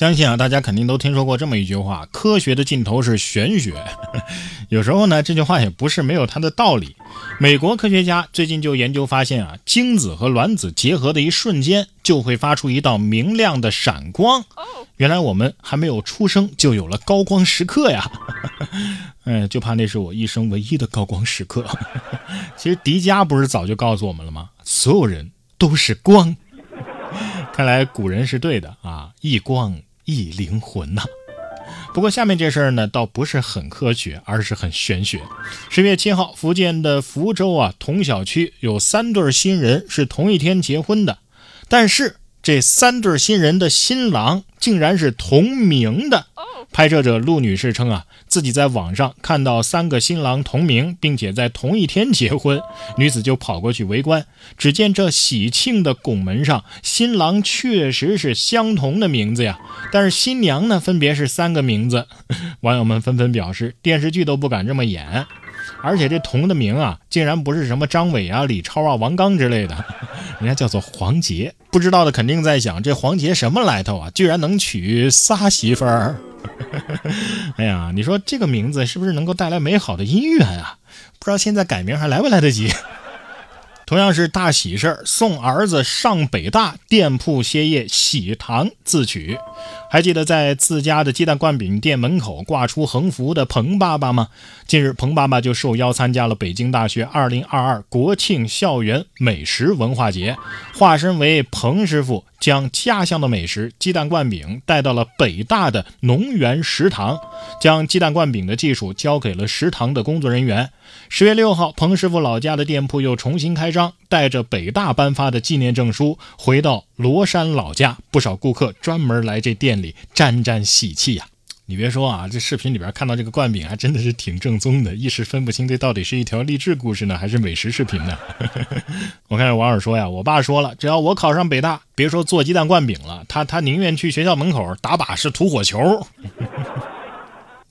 相信啊，大家肯定都听说过这么一句话：科学的尽头是玄学。有时候呢，这句话也不是没有它的道理。美国科学家最近就研究发现啊，精子和卵子结合的一瞬间，就会发出一道明亮的闪光。原来我们还没有出生就有了高光时刻呀！哎，就怕那是我一生唯一的高光时刻。其实迪迦不是早就告诉我们了吗？所有人都是光。看来古人是对的啊，一光。异灵魂呐！不过下面这事儿呢，倒不是很科学，而是很玄学。十月七号，福建的福州啊，同小区有三对新人是同一天结婚的，但是这三对新人的新郎竟然是同名的。拍摄者陆女士称啊，自己在网上看到三个新郎同名，并且在同一天结婚，女子就跑过去围观。只见这喜庆的拱门上，新郎确实是相同的名字呀，但是新娘呢，分别是三个名字。网友们纷纷表示，电视剧都不敢这么演。而且这同的名啊，竟然不是什么张伟啊、李超啊、王刚之类的，人家叫做黄杰。不知道的肯定在想，这黄杰什么来头啊？居然能娶仨媳妇儿？哎呀，你说这个名字是不是能够带来美好的姻缘啊？不知道现在改名还来不来得及？同样是大喜事儿，送儿子上北大，店铺歇业，喜糖自取。还记得在自家的鸡蛋灌饼店门口挂出横幅的彭爸爸吗？近日，彭爸爸就受邀参加了北京大学2022国庆校园美食文化节，化身为彭师傅，将家乡的美食鸡蛋灌饼带到了北大的农园食堂，将鸡蛋灌饼的技术交给了食堂的工作人员。十月六号，彭师傅老家的店铺又重新开张，带着北大颁发的纪念证书回到罗山老家，不少顾客专门来这店里沾沾喜气呀。你别说啊，这视频里边看到这个灌饼还真的是挺正宗的，一时分不清这到底是一条励志故事呢，还是美食视频呢？我看有网友说呀，我爸说了，只要我考上北大，别说做鸡蛋灌饼了，他他宁愿去学校门口打把式吐火球。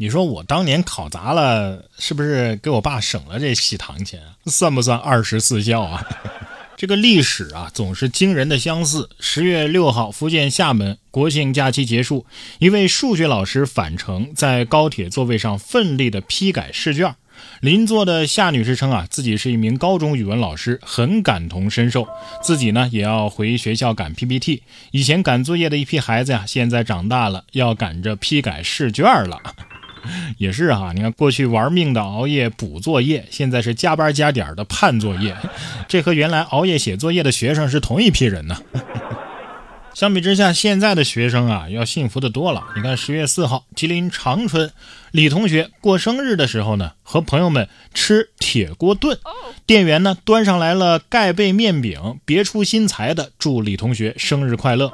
你说我当年考砸了，是不是给我爸省了这喜糖钱？算不算二十四孝啊？这个历史啊，总是惊人的相似。十月六号，福建厦门国庆假期结束，一位数学老师返程，在高铁座位上奋力的批改试卷。邻座的夏女士称啊，自己是一名高中语文老师，很感同身受，自己呢也要回学校赶 PPT。以前赶作业的一批孩子呀，现在长大了，要赶着批改试卷了。也是哈，你看过去玩命的熬夜补作业，现在是加班加点的判作业，这和原来熬夜写作业的学生是同一批人呢。相比之下，现在的学生啊要幸福的多了。你看十月四号，吉林长春李同学过生日的时候呢，和朋友们吃铁锅炖，店员呢端上来了盖被面饼，别出心裁的祝李同学生日快乐。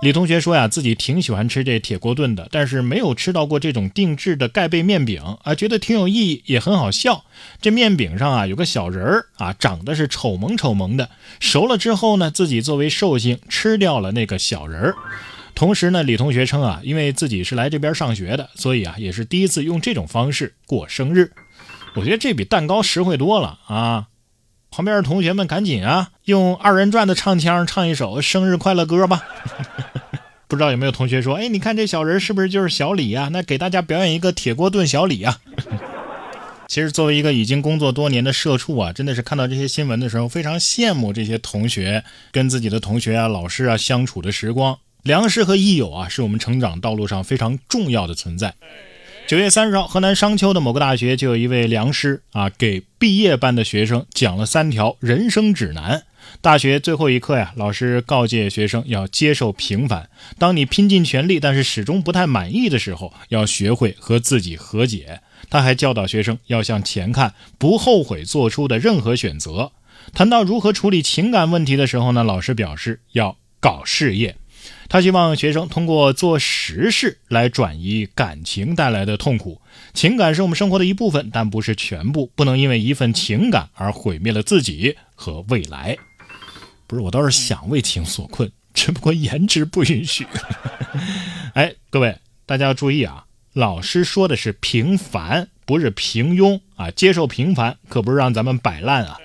李同学说呀，自己挺喜欢吃这铁锅炖的，但是没有吃到过这种定制的盖被面饼啊，觉得挺有意义，也很好笑。这面饼上啊有个小人儿啊，长得是丑萌丑萌的。熟了之后呢，自己作为寿星吃掉了那个小人儿。同时呢，李同学称啊，因为自己是来这边上学的，所以啊也是第一次用这种方式过生日。我觉得这比蛋糕实惠多了啊。旁边的同学们赶紧啊，用二人转的唱腔唱一首生日快乐歌吧。不知道有没有同学说，哎，你看这小人是不是就是小李呀？那给大家表演一个铁锅炖小李啊。其实作为一个已经工作多年的社畜啊，真的是看到这些新闻的时候，非常羡慕这些同学跟自己的同学啊、老师啊相处的时光。良师和益友啊，是我们成长道路上非常重要的存在。九月三十号，河南商丘的某个大学就有一位良师啊，给毕业班的学生讲了三条人生指南。大学最后一课呀，老师告诫学生要接受平凡。当你拼尽全力，但是始终不太满意的时候，要学会和自己和解。他还教导学生要向前看，不后悔做出的任何选择。谈到如何处理情感问题的时候呢，老师表示要搞事业。他希望学生通过做实事来转移感情带来的痛苦。情感是我们生活的一部分，但不是全部，不能因为一份情感而毁灭了自己和未来。不是，我倒是想为情所困，只不过颜值不允许。哎，各位，大家要注意啊！老师说的是平凡，不是平庸啊！接受平凡，可不是让咱们摆烂啊！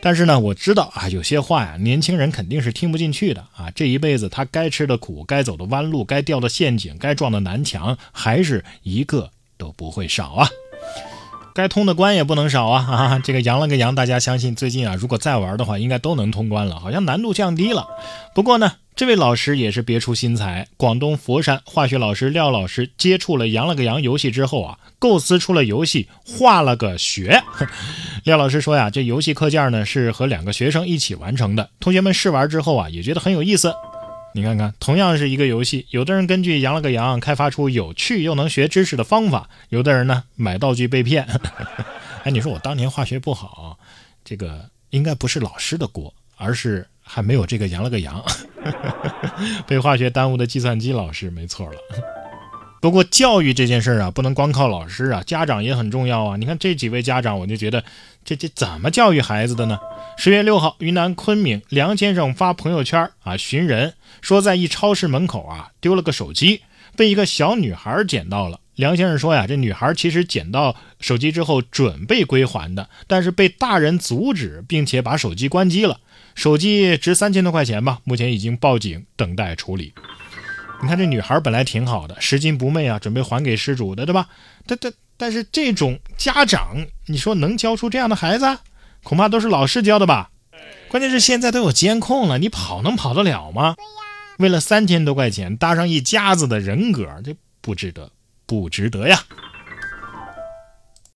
但是呢，我知道啊，有些话呀，年轻人肯定是听不进去的啊。这一辈子他该吃的苦，该走的弯路，该掉的陷阱，该撞的南墙，还是一个都不会少啊。该通的关也不能少啊！啊，这个羊了个羊，大家相信最近啊，如果再玩的话，应该都能通关了，好像难度降低了。不过呢，这位老师也是别出心裁，广东佛山化学老师廖老师接触了羊了个羊游戏之后啊，构思出了游戏画了个学。廖老师说呀，这游戏课件呢是和两个学生一起完成的，同学们试玩之后啊，也觉得很有意思。你看看，同样是一个游戏，有的人根据羊了个羊开发出有趣又能学知识的方法，有的人呢买道具被骗。哎，你说我当年化学不好，这个应该不是老师的锅，而是还没有这个羊了个羊，被化学耽误的计算机老师，没错了。不过教育这件事啊，不能光靠老师啊，家长也很重要啊。你看这几位家长，我就觉得这这怎么教育孩子的呢？十月六号，云南昆明，梁先生发朋友圈啊，寻人说在一超市门口啊丢了个手机，被一个小女孩捡到了。梁先生说呀，这女孩其实捡到手机之后准备归还的，但是被大人阻止，并且把手机关机了。手机值三千多块钱吧，目前已经报警等待处理。你看这女孩本来挺好的，拾金不昧啊，准备还给失主的，对吧？但但但是这种家长，你说能教出这样的孩子？恐怕都是老师教的吧？关键是现在都有监控了，你跑能跑得了吗？为了三千多块钱搭上一家子的人格，这不值得，不值得呀！